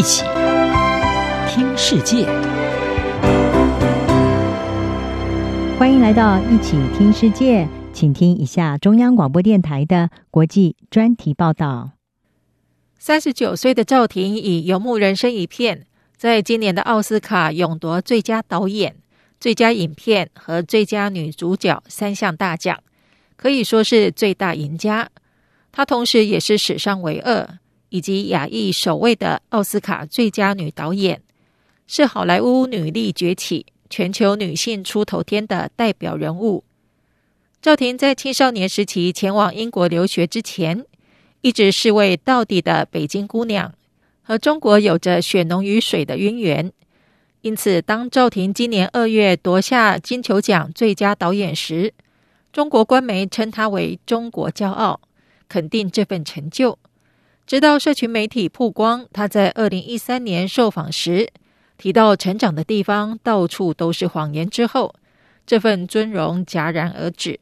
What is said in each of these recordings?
一起听世界，欢迎来到一起听世界，请听一下中央广播电台的国际专题报道。三十九岁的赵婷以《游牧人生》一片，在今年的奥斯卡勇夺最佳导演、最佳影片和最佳女主角三项大奖，可以说是最大赢家。她同时也是史上唯二，以及亚裔首位的奥斯卡最佳女导演，是好莱坞女力崛起、全球女性出头天的代表人物。赵婷在青少年时期前往英国留学之前，一直是位道地的北京姑娘，和中国有着血浓于水的渊源。因此，当赵婷今年二月夺下金球奖最佳导演时，中国官媒称她为“中国骄傲”，肯定这份成就。直到社群媒体曝光，他在二零一三年受访时提到成长的地方到处都是谎言之后，这份尊荣戛然而止。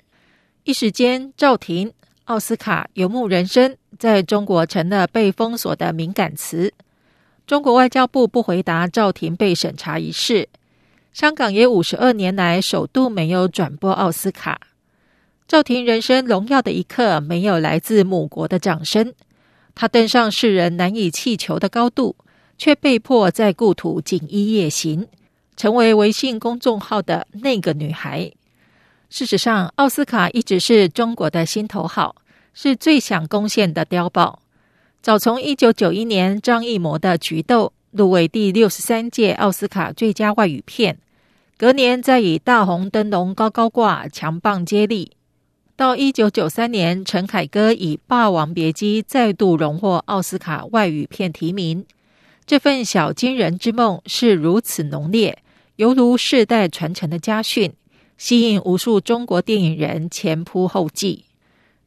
一时间，赵婷、奥斯卡、游牧人生在中国成了被封锁的敏感词。中国外交部不回答赵婷被审查一事，香港也五十二年来首度没有转播奥斯卡。赵婷人生荣耀的一刻，没有来自母国的掌声。她登上世人难以企求的高度，却被迫在故土锦衣夜行，成为微信公众号的那个女孩。事实上，奥斯卡一直是中国的心头好，是最想攻陷的碉堡。早从一九九一年张艺谋的《菊豆》入围第六十三届奥斯卡最佳外语片，隔年再以《大红灯笼高高挂》强棒接力。到一九九三年，陈凯歌以《霸王别姬》再度荣获奥斯卡外语片提名。这份小金人之梦是如此浓烈，犹如世代传承的家训，吸引无数中国电影人前仆后继。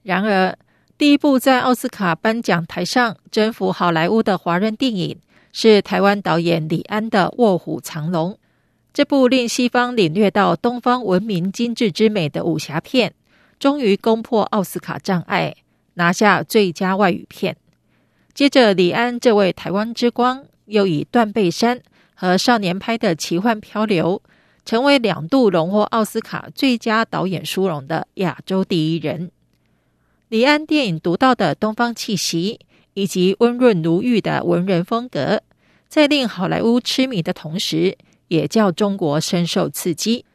然而，第一部在奥斯卡颁奖台上征服好莱坞的华人电影，是台湾导演李安的《卧虎藏龙》。这部令西方领略到东方文明精致之美的武侠片。终于攻破奥斯卡障碍，拿下最佳外语片。接着，李安这位台湾之光，又以《断背山》和少年派的奇幻漂流，成为两度荣获奥斯卡最佳导演殊荣的亚洲第一人。李安电影独到的东方气息，以及温润如玉的文人风格，在令好莱坞痴迷的同时，也叫中国深受刺激。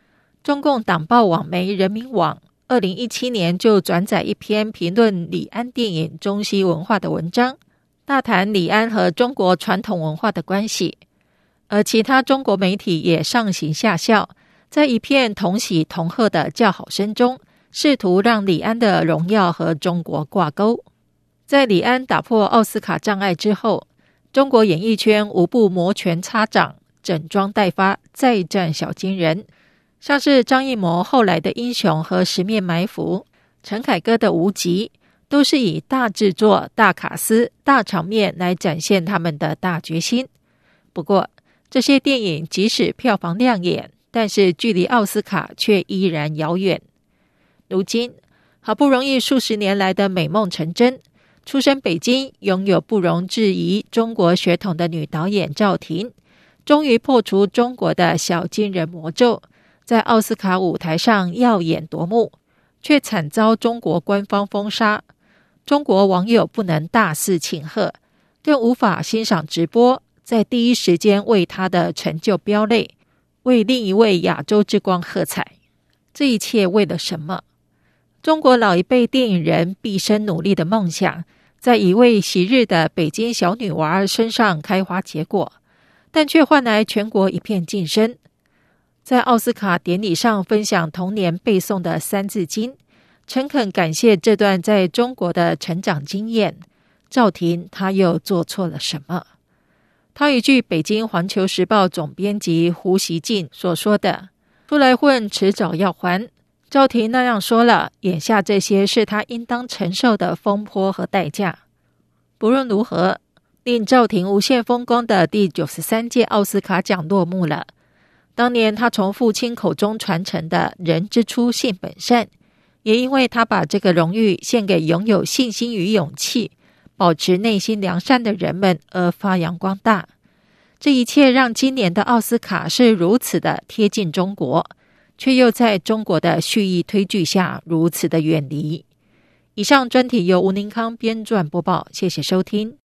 中共党报网媒人民网。二零一七年就转载一篇评论李安电影中西文化的文章，大谈李安和中国传统文化的关系。而其他中国媒体也上行下效，在一片同喜同贺的叫好声中，试图让李安的荣耀和中国挂钩。在李安打破奥斯卡障碍之后，中国演艺圈无不摩拳擦掌，整装待发，再战小金人。像是张艺谋后来的《英雄》和《十面埋伏》，陈凯歌的《无极》，都是以大制作、大卡司、大场面来展现他们的大决心。不过，这些电影即使票房亮眼，但是距离奥斯卡却依然遥远。如今，好不容易数十年来的美梦成真，出身北京、拥有不容置疑中国血统的女导演赵婷，终于破除中国的小金人魔咒。在奥斯卡舞台上耀眼夺目，却惨遭中国官方封杀。中国网友不能大肆庆贺，更无法欣赏直播，在第一时间为他的成就飙泪，为另一位亚洲之光喝彩。这一切为了什么？中国老一辈电影人毕生努力的梦想，在一位昔日的北京小女娃身上开花结果，但却换来全国一片噤声。在奥斯卡典礼上分享童年背诵的《三字经》，诚恳感谢这段在中国的成长经验。赵婷，她又做错了什么？套一句北京《环球时报》总编辑胡锡进所说的：“出来混，迟早要还。”赵婷那样说了，眼下这些是她应当承受的风波和代价。不论如何，令赵婷无限风光的第九十三届奥斯卡奖落幕了。当年他从父亲口中传承的“人之初，性本善”，也因为他把这个荣誉献给拥有信心与勇气、保持内心良善的人们而发扬光大。这一切让今年的奥斯卡是如此的贴近中国，却又在中国的蓄意推拒下如此的远离。以上专题由吴宁康编撰播报，谢谢收听。